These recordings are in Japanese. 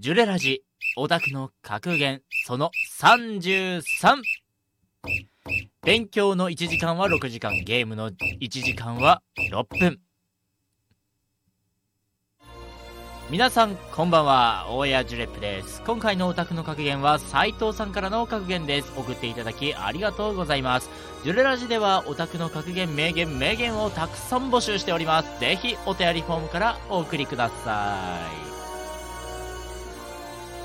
ジュレラジオタクの格言その33勉強の1時間は6時間ゲームの1時間は6分。皆さんこんばんは大谷ジュレップです。今回のオタクの格言は斉藤さんからの格言です。送っていただきありがとうございます。ジュレラジではオタクの格言名言名言をたくさん募集しております。ぜひお便りフォームからお送りください。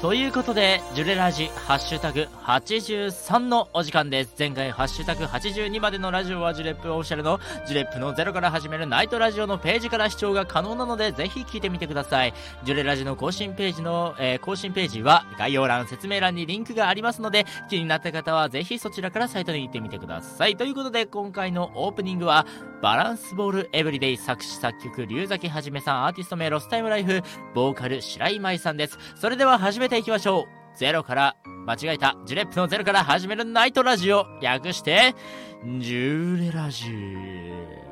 ということで、ジュレラジ、ハッシュタグ83のお時間です。前回、ハッシュタグ82までのラジオはジュレップオフィシャルのジュレップのゼロから始めるナイトラジオのページから視聴が可能なので、ぜひ聞いてみてください。ジュレラジの更新ページの、えー、更新ページは概要欄、説明欄にリンクがありますので、気になった方はぜひそちらからサイトに行ってみてください。ということで、今回のオープニングは、バランスボールエブリデイ作詞作曲、龍崎はじめさん、アーティスト名ロスタイムライフ、ボーカル、白井舞さんです。それでは始めていきましょう。ゼロから、間違えた、ジュレップのゼロから始めるナイトラジオ、略して、ジューレラジオ。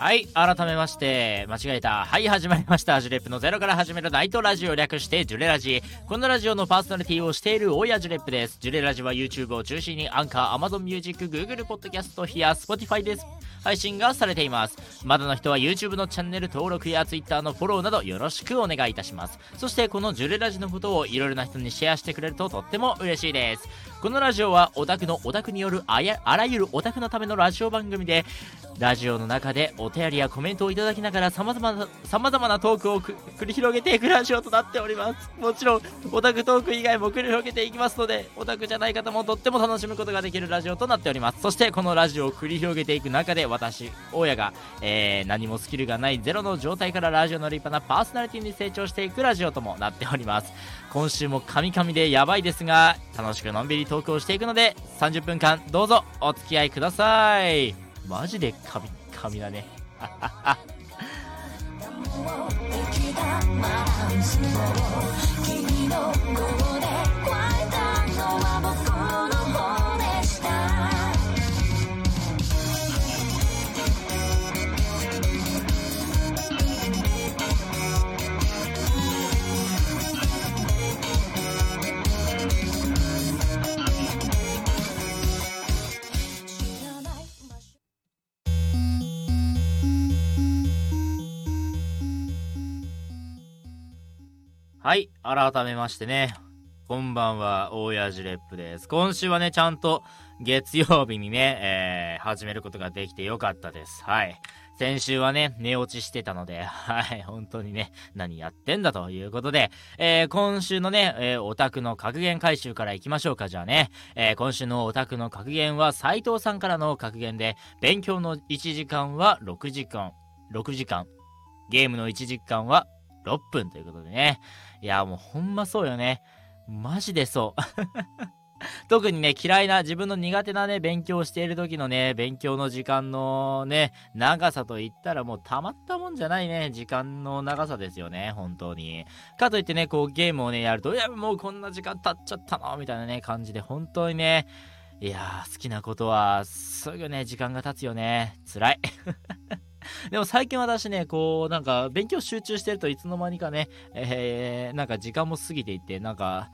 はい、改めまして、間違えた。はい、始まりました。ジュレップのゼロから始めるナイトラジオ略して、ジュレラジ。このラジオのパーソナリティをしている大谷ジュレップです。ジュレラジは YouTube を中心にアンカー、Amazon Music、Google Podcast、ヒア、Spotify です。配信がされています。まだの人は YouTube のチャンネル登録や Twitter のフォローなどよろしくお願いいたします。そしてこのジュレラジのことをいろいろな人にシェアしてくれるととっても嬉しいです。このラジオはオタクのオタクによるあやあらゆるオタクのためのラジオ番組で、ラジオの中でお便りやコメントをいただきながら様々な様々なトークを繰り広げていくラジオとなっております。もちろんオタクトーク以外も繰り広げていきますのでオタクじゃない方もとっても楽しむことができるラジオとなっております。そしてこのラジオを繰り広げていく中で私大家が、えー、何もスキルがないゼロの状態からラジオの立派なパーソナリティに成長していくラジオともなっております。今週もカミカミでやばいですが楽しくのんびりトークをしていくので30分間どうぞお付き合いください。マジで神神だね。君の声でいたのは僕の方でしたはい、改めましてね、こんばんは、大谷ジレップです。今週はね、ちゃんと月曜日にね、えー、始めることができてよかったです。はい。先週はね、寝落ちしてたので、はい、本当にね、何やってんだということで、えー、今週のね、えー、オタクの格言回収からいきましょうか、じゃあね。えー、今週のオタクの格言は斉藤さんからの格言で、勉強の1時間は6時間、6時間、ゲームの1時間は6分ということでね。いや、もうほんまそうよね。マジでそう。特にね、嫌いな、自分の苦手なね、勉強している時のね、勉強の時間のね、長さと言ったらもうたまったもんじゃないね、時間の長さですよね、本当に。かといってね、こうゲームをね、やると、いや、もうこんな時間経っちゃったのみたいなね、感じで、本当にね、いや、好きなことは、すぐね、時間が経つよね。辛い。でも最近私ね、こう、なんか、勉強集中してるといつの間にかね、えー、なんか時間も過ぎていって、なんか、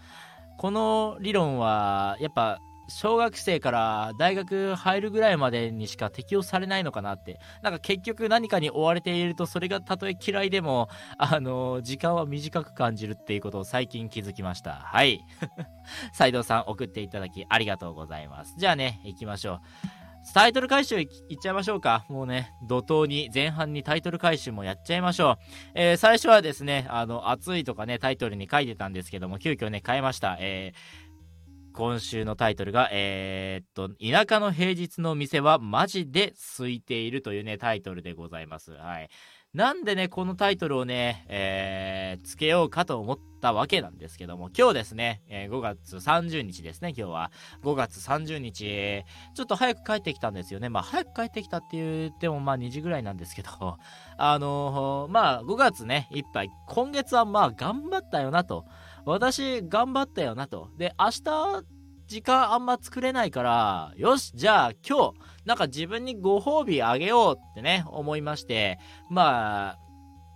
この理論は、やっぱ、小学生から大学入るぐらいまでにしか適用されないのかなって。なんか結局何かに追われていると、それがたとえ嫌いでも、あの、時間は短く感じるっていうことを最近気づきました。はい。斉藤さん送っていただきありがとうございます。じゃあね、行きましょう。タイトル回収いっちゃいましょうか。もうね、怒涛に、前半にタイトル回収もやっちゃいましょう。えー、最初はですね、あの、暑いとかね、タイトルに書いてたんですけども、急遽ね、変えました。えー、今週のタイトルが、えー、っと、田舎の平日の店はマジで空いているというね、タイトルでございます。はい。なんでね、このタイトルをね、えー、つけようかと思ったわけなんですけども、今日ですね、えー、5月30日ですね、今日は。5月30日、ちょっと早く帰ってきたんですよね。まあ、早く帰ってきたって言っても、まあ、2時ぐらいなんですけど、あのー、まあ、5月ね、いっぱい、今月はまあ、頑張ったよなと。私、頑張ったよなと。で、明日、時間あんま作れないから、よし、じゃあ今日、なんか自分にご褒美あげようってね、思いまして、まあ、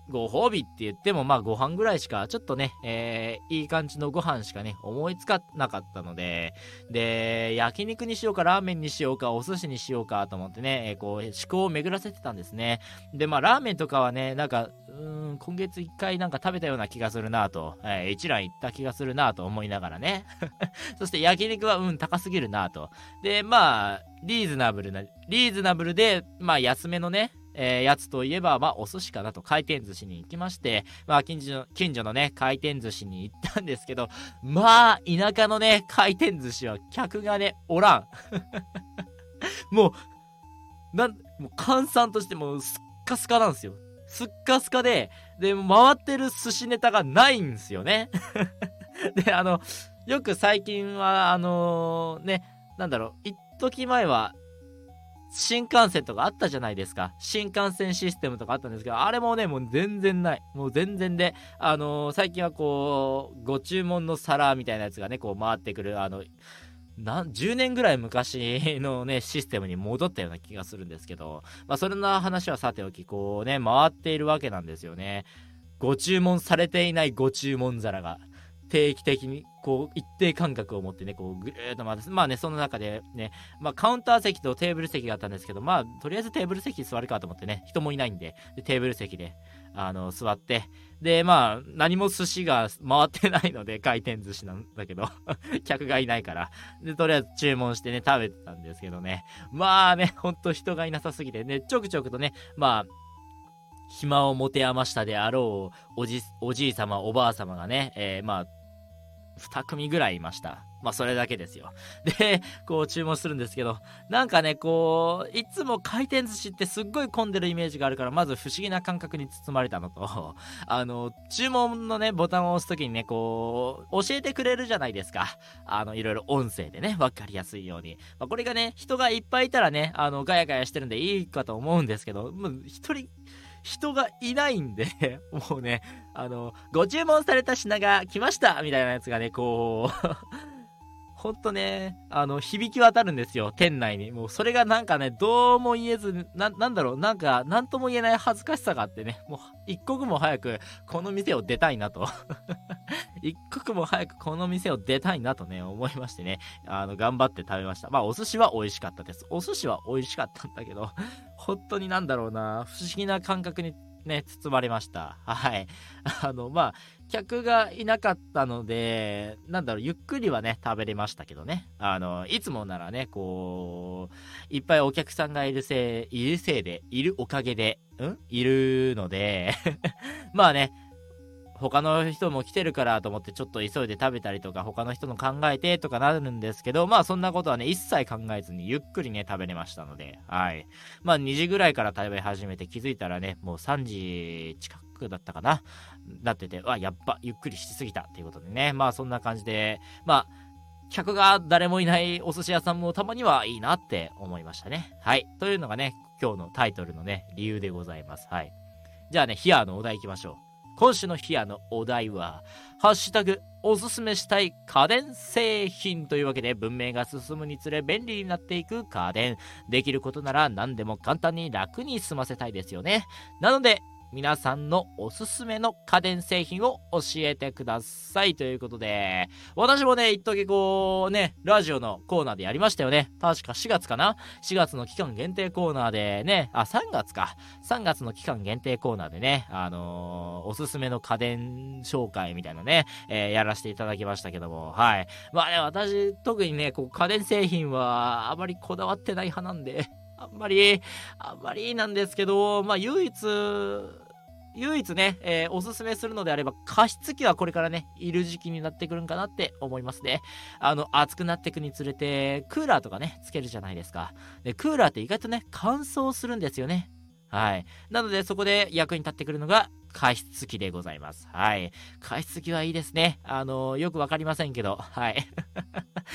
ご褒美って言っても、まあご飯ぐらいしか、ちょっとね、えー、いい感じのご飯しかね、思いつかなかったので、で、焼肉にしようか、ラーメンにしようか、お寿司にしようかと思ってね、えー、こう、思考を巡らせてたんですね。で、まあラーメンとかはね、なんか、うん、今月一回なんか食べたような気がするなと、えー、一蘭行った気がするなと思いながらね。そして焼肉は、うん、高すぎるなと。で、まあ、リーズナブルな、リーズナブルで、まあ安めのね、えー、やつといえば、まあ、お寿司かなと、回転寿司に行きまして、まあ、近所の、近所のね、回転寿司に行ったんですけど、まあ、田舎のね、回転寿司は客がね、おらん。もう、なん、もう、換算としてもすっかすかなんですよ。すっかすかで、で、回ってる寿司ネタがないんですよね。で、あの、よく最近は、あのー、ね、なんだろう、一時前は、新幹線とかあったじゃないですか。新幹線システムとかあったんですけど、あれもね、もう全然ない。もう全然で、あのー、最近はこう、ご注文の皿みたいなやつがね、こう回ってくる、あの、な10年ぐらい昔のね、システムに戻ったような気がするんですけど、まあ、そんな話はさておき、こうね、回っているわけなんですよね。ご注文されていないご注文皿が。定期的にこう一定間隔を持ってねこうぐるっと回すまあねその中でねまあカウンター席とテーブル席があったんですけどまあとりあえずテーブル席座るかと思ってね人もいないんででテーブル席であの座ってでまあ何も寿司が回ってないので回転寿司なんだけど 客がいないから。でとりあえず注文してね食べてたんですけどね。まあねほんと人がいなさすぎてねちょくちょくとねまあ暇を持て余したであろうおじおじい様おばあ様がね、えー、まあ2組ぐらいいました。まあ、それだけですよ。で、こう注文するんですけど、なんかね、こう、いつも回転寿司ってすっごい混んでるイメージがあるから、まず不思議な感覚に包まれたのと、あの、注文のね、ボタンを押すときにね、こう、教えてくれるじゃないですか。あの、いろいろ音声でね、わかりやすいように。まあ、これがね、人がいっぱいいたらね、あの、ガヤガヤしてるんでいいかと思うんですけど、もう一人、人がいないんで もうね、あの、ご注文された品が来ましたみたいなやつがね、こうほんとね、あの、響き渡るんですよ、店内に。もうそれがなんかね、どうも言えず、な、なんだろう、なんか、なんとも言えない恥ずかしさがあってね、もう、一刻も早く、この店を出たいなと 一刻も早くこの店を出たいなとね、思いましてね、あの、頑張って食べました。まあ、お寿司は美味しかったです。お寿司は美味しかったんだけど、本当になんだろうな、不思議な感覚にね、包まれました。はい。あの、まあ、客がいなかったので、なんだろう、ゆっくりはね、食べれましたけどね。あの、いつもならね、こう、いっぱいお客さんがいるせい、いるせいで、いるおかげで、うん？いるので まあね、他の人も来てるからと思ってちょっと急いで食べたりとか他の人の考えてとかなるんですけどまあそんなことはね一切考えずにゆっくりね食べれましたのではい。まあ2時ぐらいから食べ始めて気づいたらねもう3時近くだったかな。なっててわやっぱゆっくりしすぎたっていうことでねまあそんな感じでまあ客が誰もいないお寿司屋さんもたまにはいいなって思いましたね。はい。というのがね、今日のタイトルのね、理由でございます。はい。じゃあね、ヒアのお題いきましょう。今週のヒアのお題は、ハッシュタグ、おすすめしたい家電製品というわけで文明が進むにつれ便利になっていく家電。できることなら何でも簡単に楽に済ませたいですよね。なので、皆さんのおすすめの家電製品を教えてくださいということで、私もね、一時こうね、ラジオのコーナーでやりましたよね。確か4月かな ?4 月の期間限定コーナーでね、あ、3月か。3月の期間限定コーナーでね、あのー、おすすめの家電紹介みたいなね、えー、やらせていただきましたけども、はい。まあね、私、特にね、こう家電製品はあまりこだわってない派なんで、あんまり、あんまりなんですけど、まあ、唯一、唯一ね、えー、おすすめするのであれば、加湿器はこれからね、いる時期になってくるんかなって思いますね。あの、暑くなってくにつれて、クーラーとかね、つけるじゃないですか。で、クーラーって意外とね、乾燥するんですよね。はい。なので、そこで役に立ってくるのが、加湿器でございます。はい。加湿器はいいですね。あの、よくわかりませんけど、はい。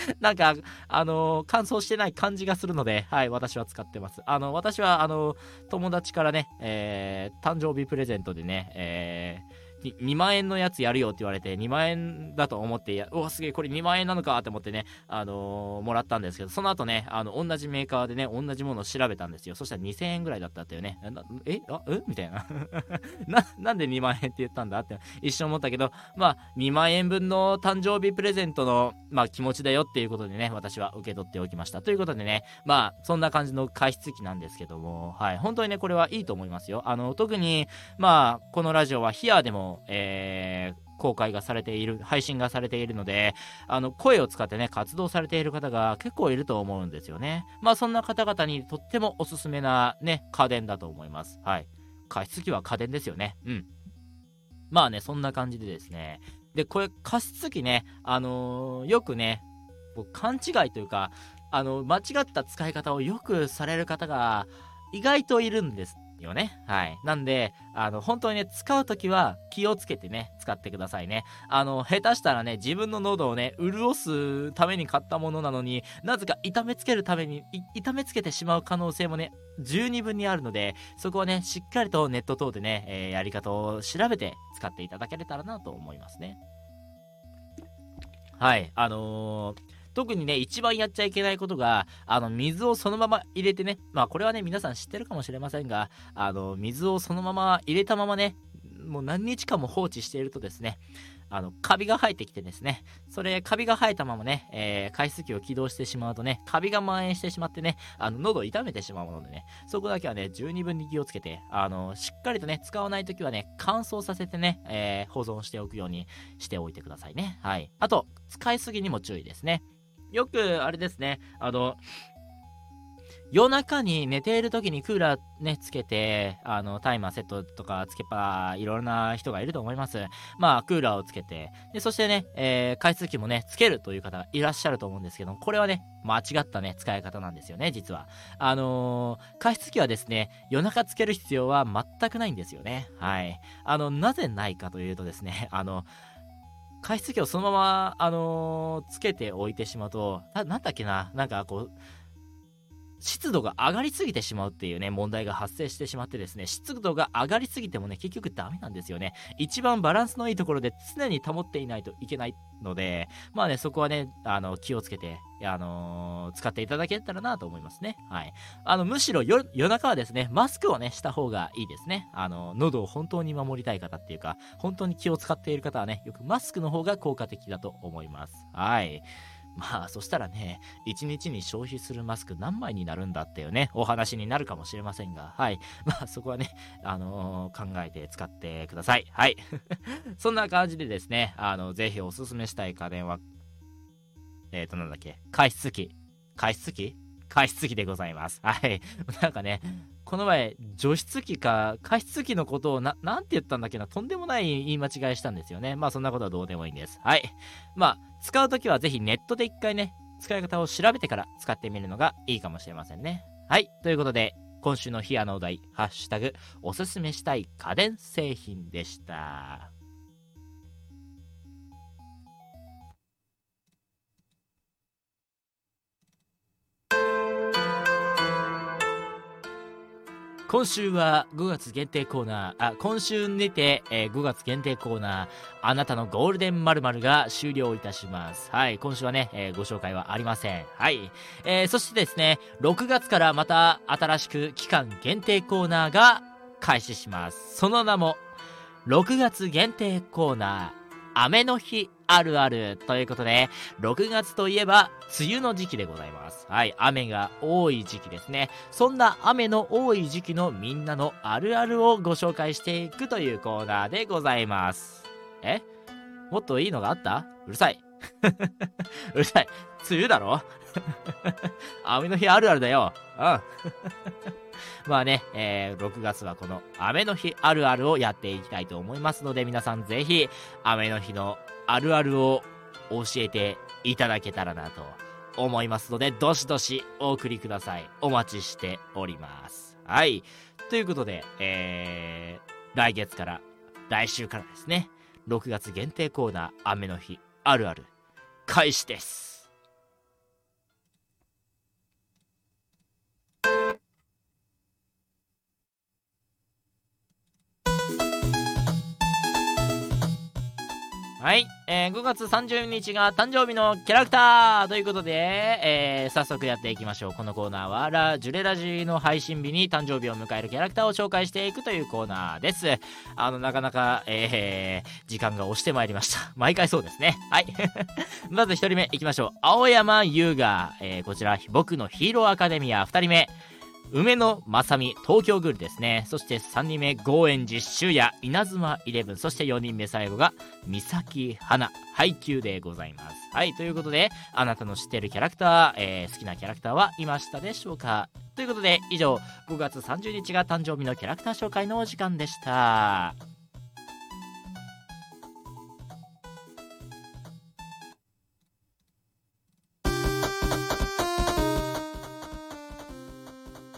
なんか、あのー、乾燥してない感じがするので、はい、私は使ってます。あの、私は、あの、友達からね、えー、誕生日プレゼントでね、えー、2万円のやつやるよって言われて、2万円だと思って、うわ、すげえ、これ2万円なのかって思ってね、あのー、もらったんですけど、その後ね、あの、同じメーカーでね、同じものを調べたんですよ。そしたら2000円ぐらいだったってよね。えあえ？みたいな な。なんで2万円って言ったんだって一瞬思ったけど、まあ、2万円分の誕生日プレゼントの、まあ、気持ちだよっていうことでね、私は受け取っておきました。ということでね、まあ、そんな感じの加湿器なんですけども、はい、本当にね、これはいいと思いますよ。あの、特に、まあ、このラジオはヒアでも、えー、公開がされている、配信がされているので、あの、声を使ってね、活動されている方が結構いると思うんですよね。まあ、そんな方々にとってもおすすめなね、家電だと思います。はい。加湿器は家電ですよね。うん。まあね、そんな感じでですね。で、これ、加湿器ね、あのー、よくね、勘違いというか、あの、間違った使い方をよくされる方が意外といるんですよね。はい。なんで、あの、本当にね、使うときは気をつけてね、使ってくださいね。あの、下手したらね、自分の喉をね、潤すために買ったものなのになぜか痛めつけるために、痛めつけてしまう可能性もね、十二分にあるので、そこはね、しっかりとネット等でね、えー、やり方を調べて使っていただけれたらなと思いますね。はい。あのー特にね、一番やっちゃいけないことが、あの、水をそのまま入れてね、まあこれはね、皆さん知ってるかもしれませんが、あの、水をそのまま入れたままね、もう何日間も放置しているとですね、あの、カビが生えてきてですね、それ、カビが生えたままね、えー、加湿器を起動してしまうとね、カビが蔓延してしまってね、あの、喉を痛めてしまうのでね、そこだけはね、十二分に気をつけて、あの、しっかりとね、使わないときはね、乾燥させてね、えー、保存しておくようにしておいてくださいね。はい。あと、使いすぎにも注意ですね。よく、あれですね、あの、夜中に寝ている時にクーラーね、つけて、あの、タイマーセットとかつけっぱ、いろんな人がいると思います。まあ、クーラーをつけて、で、そしてね、えー、加湿器もね、つけるという方がいらっしゃると思うんですけど、これはね、間違ったね、使い方なんですよね、実は。あのー、加湿器はですね、夜中つける必要は全くないんですよね。はい。あの、なぜないかというとですね、あの、加湿器をそのまま、あのー、つけておいてしまうと、な、なんだっけな、なんかこう、湿度が上がりすぎてしまうっていうね、問題が発生してしまってですね、湿度が上がりすぎてもね、結局ダメなんですよね。一番バランスのいいところで常に保っていないといけないので、まあね、そこはね、あの、気をつけて、あのー、使っていただけたらなと思いますね。はい。あの、むしろ夜中はですね、マスクをね、した方がいいですね。あの、喉を本当に守りたい方っていうか、本当に気を使っている方はね、よくマスクの方が効果的だと思います。はい。まあ、そしたらね、1日に消費するマスク何枚になるんだっていうね、お話になるかもしれませんが、はい。まあ、そこはね、あのー、考えて使ってください。はい。そんな感じでですね、あの、ぜひおすすめしたい家電は、えっ、ー、と、なんだっけ、加湿器加湿器？加湿器でございます。はい。なんかね、この前、除湿機か加湿器のことをな、なんて言ったんだっけな、とんでもない言い間違いしたんですよね。まあそんなことはどうでもいいんです。はい。まあ、使うときはぜひネットで一回ね、使い方を調べてから使ってみるのがいいかもしれませんね。はい。ということで、今週のヒアのお題、ハッシュタグ、おすすめしたい家電製品でした。今週は5月限定コーナー、あ、今週にて、えー、5月限定コーナー、あなたのゴールデン〇〇が終了いたします。はい、今週はね、えー、ご紹介はありません。はい。えー、そしてですね、6月からまた新しく期間限定コーナーが開始します。その名も、6月限定コーナー、雨の日あるあるということで、6月といえば梅雨の時期でございます。はい、雨が多い時期ですね。そんな雨の多い時期のみんなのあるあるをご紹介していくというコーナーでございます。え？もっといいのがあった？うるさい。うるさい。梅雨だろ？雨の日あるあるだよ。うん。まあね、えー、6月はこの雨の日あるあるをやっていきたいと思いますので、皆さんぜひ、雨の日のあるあるを教えていただけたらなと思いますので、どしどしお送りください。お待ちしております。はい。ということで、えー、来月から、来週からですね、6月限定コーナー、雨の日、あるある、開始です。はい、えー、5月30日が誕生日のキャラクターということで、えー、早速やっていきましょう。このコーナーは、ラ・ジュレラジの配信日に誕生日を迎えるキャラクターを紹介していくというコーナーです。あの、なかなか、えー、時間が押してまいりました。毎回そうですね。はい。まず1人目いきましょう。青山優雅、えー、こちら、僕のヒーローアカデミア2人目。梅野正美東京グールですね。そして3人目ゴーエン実習や稲妻イレブン。そして4人目最後が三崎花。配給でございます。はいということであなたの知っているキャラクター、えー、好きなキャラクターはいましたでしょうか？ということで以上5月30日が誕生日のキャラクター紹介のお時間でした。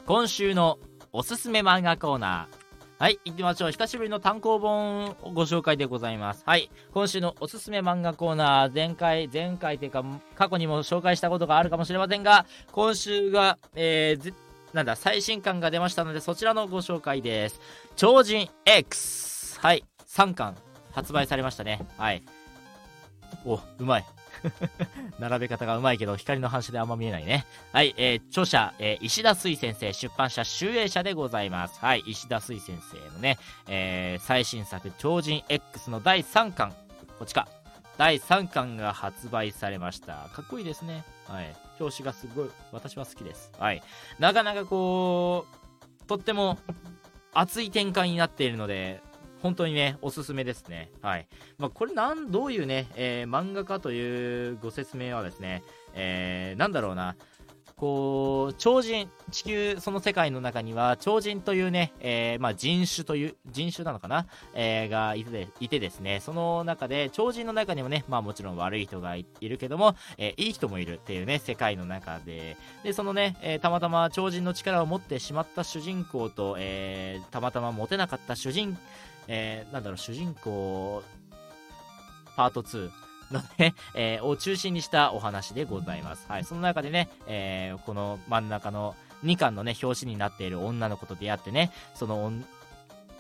今週のおすすめ漫画コーナー。はい、行きましょう。久しぶりの単行本をご紹介でございます。はい、今週のおすすめ漫画コーナー、前回、前回というか、過去にも紹介したことがあるかもしれませんが、今週が、えー、なんだ、最新刊が出ましたので、そちらのご紹介です。超人 X! はい、3巻発売されましたね。はい。お、うまい。並べ方がうまいけど、光の反射であんま見えないね。はい、えー、著者、えー、石田水先生、出版社、集英社でございます。はい、石田水先生のね、えー、最新作、超人 X の第3巻、こっちか。第3巻が発売されました。かっこいいですね。はい。表紙がすごい、私は好きです。はい。なかなかこう、とっても熱い展開になっているので、本当にね、おすすめですね。はい。まあ、これなん、どういうね、えー、漫画かというご説明はですね、えー、なんだろうな、こう、超人、地球、その世界の中には、超人というね、えー、まあ、人種という、人種なのかな、えー、がいていてですね、その中で、超人の中にもね、まあもちろん悪い人がいるけども、えー、いい人もいるっていうね、世界の中で、で、そのね、え、たまたま超人の力を持ってしまった主人公と、え、たまたま持てなかった主人公えー、なんだろう、主人公、パート2のね、えー、を中心にしたお話でございます。はい、その中でね、えー、この真ん中の2巻のね、表紙になっている女の子と出会ってね、その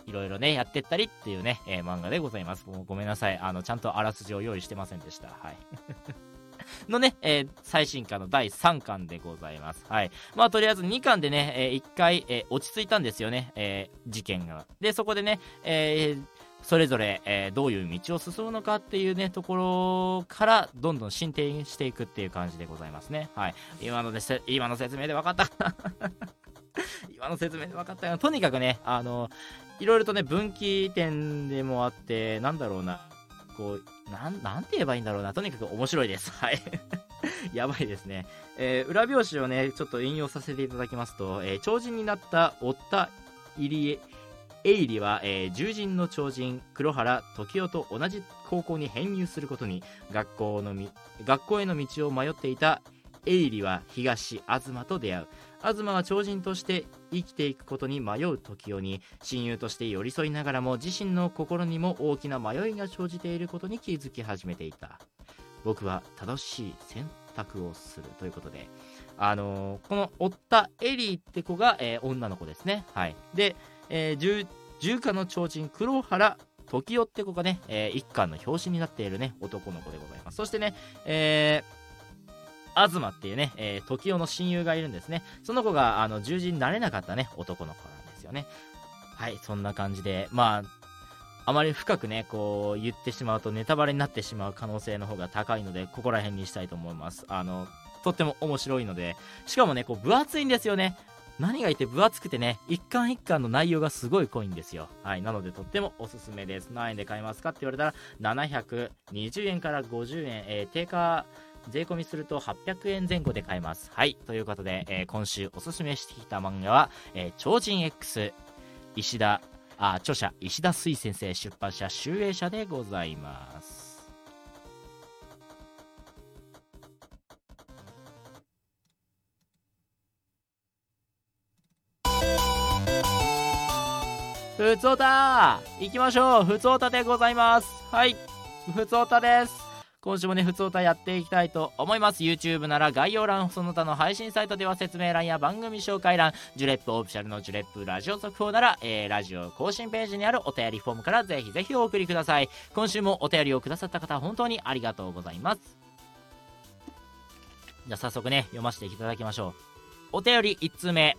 いろいろね、やってったりっていうね、えー、漫画でございます。もうごめんなさい。あの、ちゃんとあらすじを用意してませんでした。はい。のね、えー、最新刊の第3巻でございます。はい。まあ、とりあえず2巻でね、えー、1回、えー、落ち着いたんですよね、えー、事件が。で、そこでね、えー、それぞれ、えー、どういう道を進むのかっていうね、ところからどんどん進展していくっていう感じでございますね。はい。今ので、今の説明で分かった 今の説明で分かったよ。とにかくね、あの、いろいろとね、分岐点でもあって、なんだろうな、こう、なん、なんて言えばいいんだろうな。とにかく面白いです。はい。やばいですね。えー、裏表紙をね、ちょっと引用させていただきますと、えー、超人になったオッタ・イリエ、エイリは、えー、獣人の超人黒原時代と同じ高校に編入することに学校のみ学校への道を迷っていたエイリは東東と出会う東は超人として生きていくことに迷う時代に親友として寄り添いながらも自身の心にも大きな迷いが生じていることに気づき始めていた。僕は正しい選択をするということであのー、この追ったエリーって子が、えー、女の子ですね。はい。で、えー、重化の超人黒原時代って子がね、えー、一巻の表紙になっているね男の子でございます。そしてね、えー東っていうね、えー、時代の親友がいるんですね。その子が、あの、獣人になれなかったね、男の子なんですよね。はい、そんな感じで、まあ、あまり深くね、こう、言ってしまうとネタバレになってしまう可能性の方が高いので、ここら辺にしたいと思います。あの、とっても面白いので、しかもね、こう、分厚いんですよね。何がいて分厚くてね、一巻一巻の内容がすごい濃いんですよ。はい。なのでとってもおすすめです。何円で買えますかって言われたら、720円から50円、えー、定価税込みすると800円前後で買えます。はい。ということで、えー、今週おすすめしてきた漫画は、えー、超人 X、石田、あ、著者、石田水先生、出版社、集英社でございます。ふつおた行きましょうふつおたでございますはいふつおたです今週もね、ふつおたやっていきたいと思います。YouTube なら概要欄、その他の配信サイトでは説明欄や番組紹介欄、ジュレップオフィシャルのジュレップラジオ速報なら、えー、ラジオ更新ページにあるお便りフォームからぜひぜひお送りください。今週もお便りをくださった方、本当にありがとうございます。じゃあ早速ね、読ませていただきましょう。お便り1通目。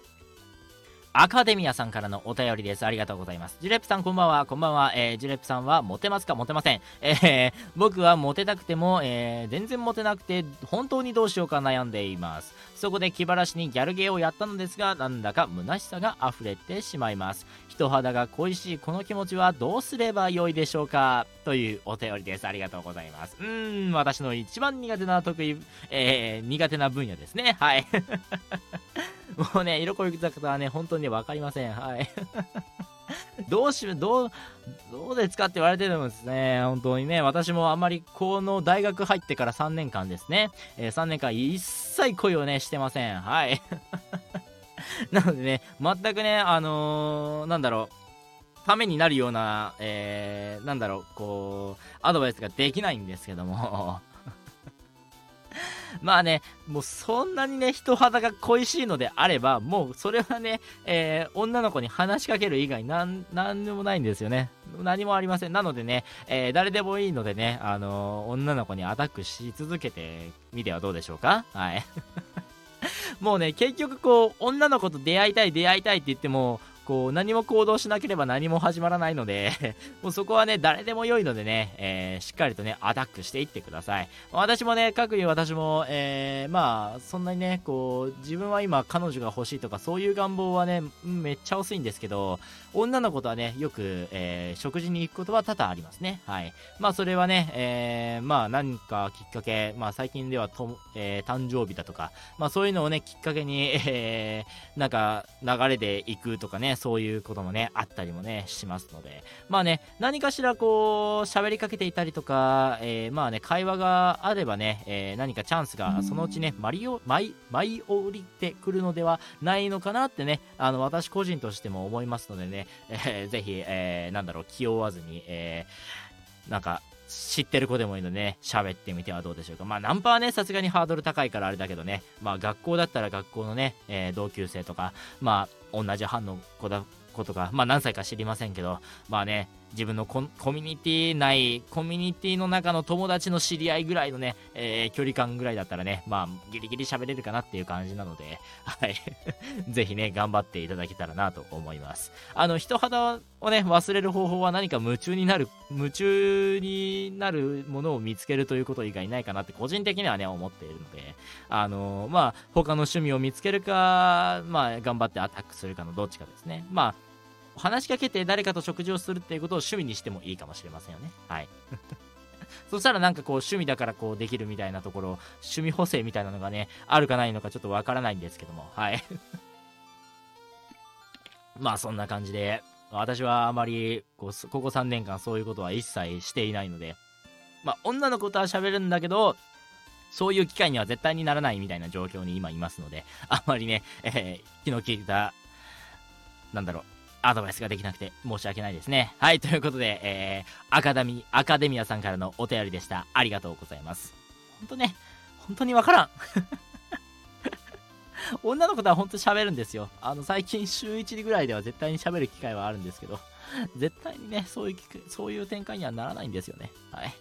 アカデミアさんからのお便りです。ありがとうございます。ジュレップさんこんばんは。こんばんは。えー、ジュレップさんはモテますか？モテません。えー、僕はモテたくても、えー、全然モテなくて、本当にどうしようか悩んでいます。そこで気晴らしにギャルゲーをやったのですが、なんだか虚しさが溢れてしまいます。人肌が恋しいこの気持ちはどうすればよいでしょうか？というお便りです。ありがとうございます。うーん、私の一番苦手な得意、えー、苦手な分野ですね。はい。もうね、色恋坂はね、本当にわかりません。はい。どうし、どう、どうですかって言われてるんですね。本当にね。私もあんまりこの大学入ってから3年間ですね。えー、3年間一切恋をね、してません。はい。なのでね、全くね、あのー、なんだろう、ためになるような、えー、なんだろう、こう、アドバイスができないんですけどもまあね、もうそんなにね、人肌が恋しいのであれば、もうそれはね、えー、女の子に話しかける以外なん、なんでもないんですよね。何もありません。なのでね、えー、誰でもいいのでね、あのー、女の子にアタックし続けてみてはどうでしょうか？はい。もうね、結局こう、女の子と出会いたい、出会いたいって言っても、こう、何も行動しなければ何も始まらないので もうそこはね、誰でも良いのでね、えー、しっかりとね、アタックしていってください。私もね、各いう私も、えー、まあ、そんなにね、こう、自分は今彼女が欲しいとか、そういう願望はね、めっちゃ薄いんですけど、女の子とはね、よく、えー、食事に行くことは多々ありますね。はい。まあ、それはね、えー、まあ、何かきっかけ、まあ、最近ではと、えー、誕生日だとか、まあ、そういうのをね、きっかけに、えー、なんか、流れで行くとかね、そういうこともね、あったりもね、しますので、まあね、何かしらこう、喋りかけていたりとか、えー、まあね、会話があればね、えー、何かチャンスがそのうちね、舞い、舞い降りてくるのではないのかなってね、あの、私個人としても思いますのでね、えー、ぜひ、えー、なんだろう、気負わずに、えー、なんか、知ってる子でもいいのでね、喋ってみてはどうでしょうか。まあ、ナンパはね、さすがにハードル高いからあれだけどね、まあ、学校だったら学校のね、えー、同級生とか、まあ、同じ班の子だ子とか、まあ、何歳か知りませんけど、まあね、自分のコミュニティ内、コミュニティの中の友達の知り合いぐらいのね、えー、距離感ぐらいだったらね、まあ、ギリギリ喋れるかなっていう感じなので、はい。ぜひね、頑張っていただけたらなと思います。あの、人肌をね、忘れる方法は何か夢中になる、夢中になるものを見つけるということ以外ないかなって個人的にはね、思っているので、あのまあ、他の趣味を見つけるか、まあ、頑張ってアタックするかのどっちかですね。まあ、話しかけて誰かと食事をするっていうことを趣味にしてもいいかもしれませんよね。はい。そしたらなんかこう趣味だからこうできるみたいなところ、趣味補正みたいなのがね、あるかないのかちょっとわからないんですけども、はい。まあそんな感じで、私はあまりこうここ3年間そういうことは一切していないので、まあ女の子とは喋るんだけど、そういう機会には絶対にならないみたいな状況に今いますので、あんまりね、えー、気の利いた、なんだろう、アドバイスができなくて申し訳ないですね。はい、ということで、えー、アカデミ、アカデミアさんからのお便りでした。ありがとうございます。ほんとね、本当にわからん。女の子とは本当喋るんですよ。あの、最近週1ぐらいでは絶対に喋る機会はあるんですけど、絶対にね、そういう、そういう展開にはならないんですよね。はい。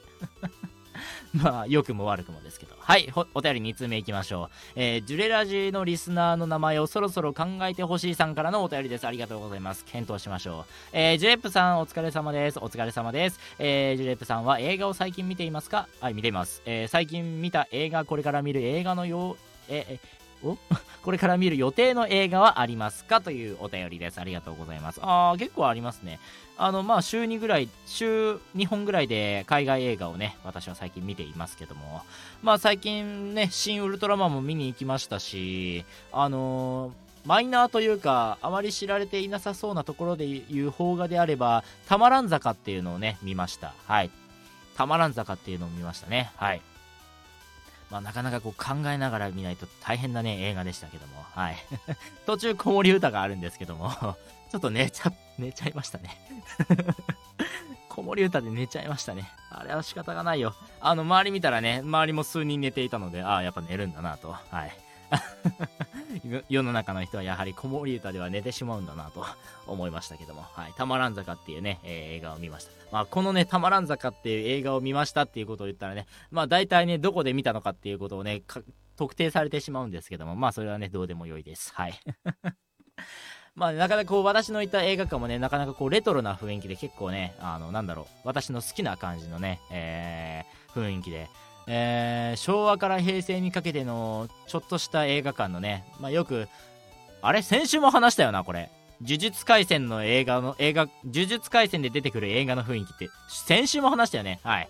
まあ、良くも悪くもですけど。はい、お便り2通目いきましょう。えー、ジュレラジのリスナーの名前をそろそろ考えてほしいさんからのお便りです。ありがとうございます。検討しましょう。えー、ジュレップさん、お疲れ様です。お疲れ様です。えー、ジュレップさんは映画を最近見ていますか？はい、見ています。えー、最近見た映画、これから見る映画のよう、え、え、お？これから見る予定の映画はありますか？というお便りです。ありがとうございます。あー、結構ありますね。あの、まあ、週2ぐらい、週2本ぐらいで海外映画をね、私は最近見ていますけども、まあ、最近ね、新ウルトラマンも見に行きましたし、あのーマイナーというか、あまり知られていなさそうなところでいう邦画であれば、たまらん坂っていうのをね、見ました。はい。たまらん坂っていうのを見ましたね。はい。まあ、なかなかこう考えながら見ないと大変なね、映画でしたけども、はい。途中、子守歌があるんですけども、ちょっと寝ちゃっ、寝ちゃいましたね。子守歌で寝ちゃいましたね。あれは仕方がないよ。あの、周り見たらね、周りも数人寝ていたので、ああ、やっぱ寝るんだなと。はい。世の中の人はやはり子守歌では寝てしまうんだなと思いましたけども、はい、たまらん坂っていうね、えー、映画を見ました。まあ、このね、たまらん坂っていう映画を見ましたっていうことを言ったらね、まあ、大体ね、どこで見たのかっていうことをね、特定されてしまうんですけども、まあ、それはね、どうでもよいです。はい。まあ、なかなかこう、私のいた映画館もね、なかなかこう、レトロな雰囲気で結構ね、あの、なんだろう、私の好きな感じのね、えー、雰囲気で、えー、昭和から平成にかけてのちょっとした映画館のね、まあ、よくあれ？先週も話したよなこれ。呪術廻戦の映画の映画呪術廻戦で出てくる映画の雰囲気って。先週も話したよね？はい。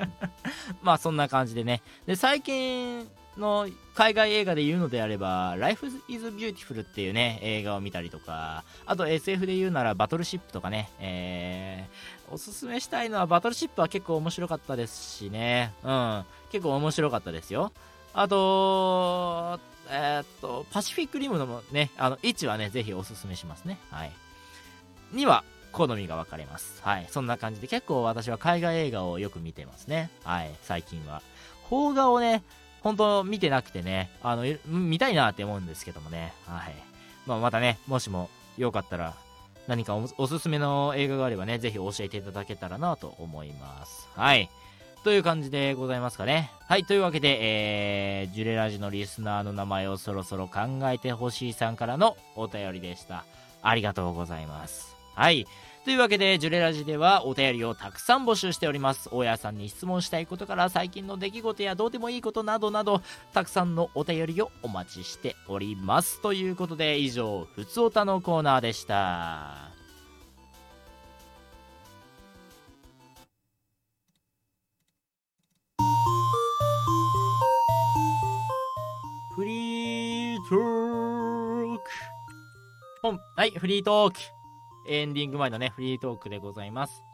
まあそんな感じでね。で最近の海外映画で言うのであれば、Life is Beautiful っていうね、映画を見たりとか、あと SF で言うならバトルシップとかね、えー、おすすめしたいのはバトルシップは結構面白かったですしね、うん、結構面白かったですよ。あと、えー、っと、パシフィックリムのね、あの、位置はね、ぜひおすすめしますね。はい。には、好みが分かれます。はい。そんな感じで結構私は海外映画をよく見てますね。はい。最近は。邦画をね、本当見てなくてね、あの、見たいなって思うんですけどもね。はい。まあ、またね、もしもよかったら、何かおすすめの映画があればね、ぜひ教えていただけたらなと思います。はい。という感じでございますかね。はい。というわけで、えー、ジュレラジのリスナーの名前をそろそろ考えてほしいさんからのお便りでした。ありがとうございます。はい。というわけで、ジュレラジではお便りをたくさん募集しております。大家さんに質問したいことから最近の出来事やどうでもいいことなどなど、たくさんのお便りをお待ちしております。ということで、以上、ふつおたのコーナーでした。フリートークはい、フリートークエンディング前のね、フリートークでございます。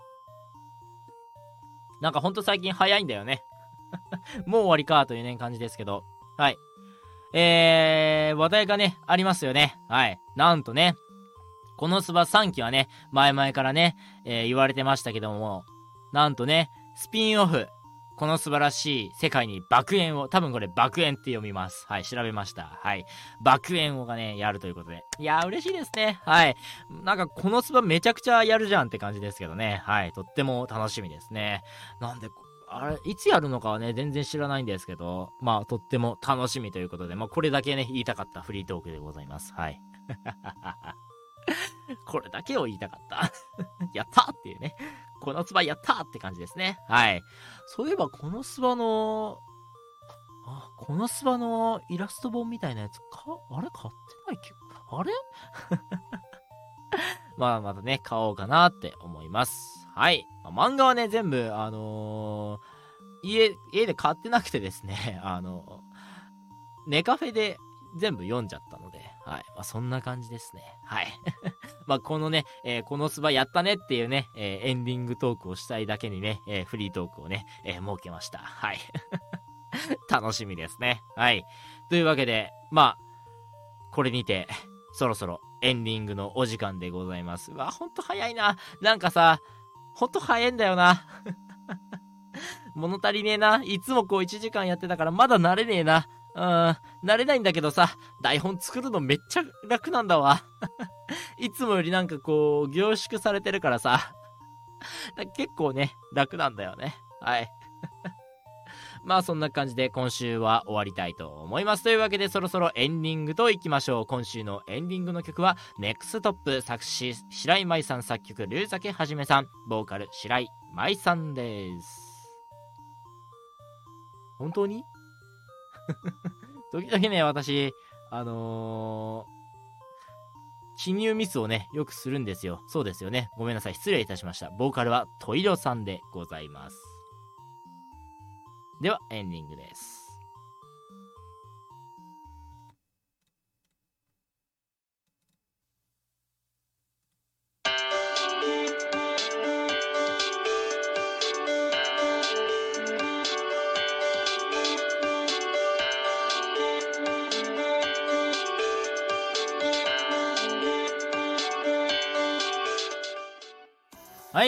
なんかほんと最近早いんだよね。もう終わりかというね、感じですけど。はい。えー、話題がね、ありますよね。はい。なんとね、このスバ3期はね、前々からね、えー、言われてましたけども、なんとね、スピンオフ、この素晴らしい世界に爆炎を、多分これ爆炎って読みます。はい、調べました。はい。爆炎をがね、やるということで。いやー、嬉しいですね。はい。なんかこのスバめちゃくちゃやるじゃんって感じですけどね。はい。とっても楽しみですね。なんで、あれ、いつやるのかはね、全然知らないんですけど、まあ、とっても楽しみということで、まあ、これだけね、言いたかったフリートークでございます。はい。これだけを言いたかった やったっていうね。このスバやったって感じですね。はい。そういえば、このスバの、あ、このスバのイラスト本みたいなやつ、か、あれ買ってないけあれ？まあ、またね、買おうかなって思います。はい。まあ、漫画はね、全部、あのー、家、家で買ってなくてですね、あの、ネカフェで全部読んじゃったので、はい。まあ、そんな感じですね。はい。まあ、このね、えー、このスバやったねっていうね、えー、エンディングトークをしたいだけにね、えー、フリートークをね、え設けました。はい。楽しみですね。はい。というわけで、まあ、これにて、そろそろエンディングのお時間でございます。うわ、ほんと早いな。なんかさ、ほんと早いんだよな。物足りねえな。いつもこう1時間やってたからまだ慣れねえな。うん、慣れないんだけどさ、台本作るのめっちゃ楽なんだわ。いつもよりなんかこう、凝縮されてるからさ。結構ね、楽なんだよね。はい。まあそんな感じで今週は終わりたいと思います。というわけでそろそろエンディングといきましょう。今週のエンディングの曲はネクストップ作詞白井舞さん作曲龍崎はじめさんボーカル白井舞さんです。本当に？時々ね、私、あの、記入ミスをね、よくするんですよ。そうですよね。ごめんなさい。失礼いたしました。ボーカルはトイロさんでございます。では、エンディングです。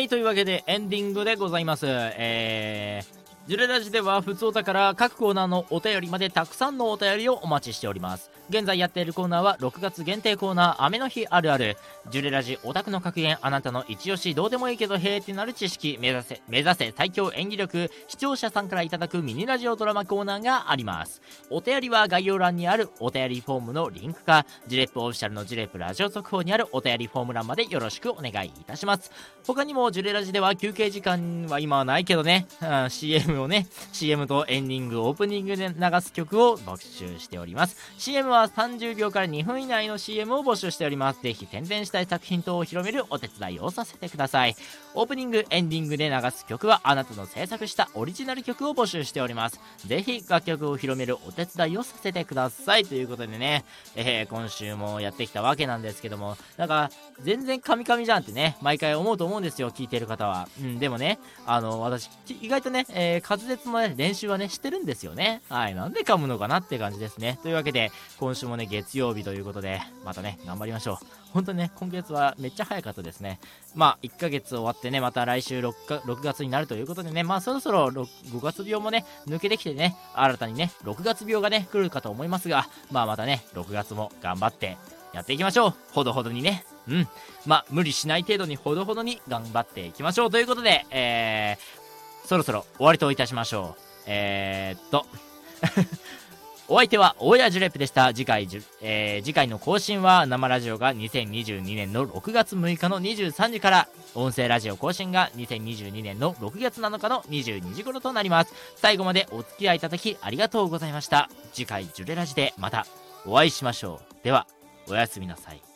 はい、というわけでエンディングでございます。えー、ジュレラジでは、ふつおたから各コーナーのお便りまでたくさんのお便りをお待ちしております。現在やっているコーナーは、6月限定コーナー、雨の日あるある。ジュレラジオタクの格言、あなたの一押し、どうでもいいけど、へーってなる知識、目指せ、目指せ最強演技力、視聴者さんからいただくミニラジオドラマコーナーがあります。お便りは概要欄にあるお便りフォームのリンクか、ジュレップオフィシャルのジュレップラジオ速報にあるお便りフォーム欄までよろしくお願いいたします。他にもジュレラジでは休憩時間は今はないけどね、うん CM をね、CM とエンディング、オープニングで流す曲を募集しております。CM は30秒から2分以内の CM を募集しております。ぜひ宣伝したい作品等を広めるお手伝いをさせてください。オープニング、エンディングで流す曲はあなたの制作したオリジナル曲を募集しております。ぜひ楽曲を広めるお手伝いをさせてください。ということでね、えー今週もやってきたわけなんですけども、なんか、全然カミカミじゃんってね、毎回思うと思うんですよ、聞いてる方は。うん、でもね、あの、私、意外とね、えー滑舌のね、練習はね、してるんですよね。はい、なんで噛むのかなって感じですね。というわけで、今週もね、月曜日ということで、またね、頑張りましょう。本当にね、今月はめっちゃ早かったですね。まあ、1ヶ月終わってね、また来週 6, か6月になるということでね、まあ、そろそろ5月病もね、抜けてきてね、新たにね、6月病がね、来るかと思いますが、まあ、またね、6月も頑張ってやっていきましょう。ほどほどにね。うん。まあ、無理しない程度にほどほどに頑張っていきましょう。ということで、えー、そろそろ終わりといたしましょう。えー、っと、お相手は大谷ジュレップでした。次回、えー次回の更新は生ラジオが2022年の6月6日の23時から、音声ラジオ更新が2022年の6月7日の22時頃となります。最後までお付き合いいただきありがとうございました。次回ジュレラジでまたお会いしましょう。では、おやすみなさい。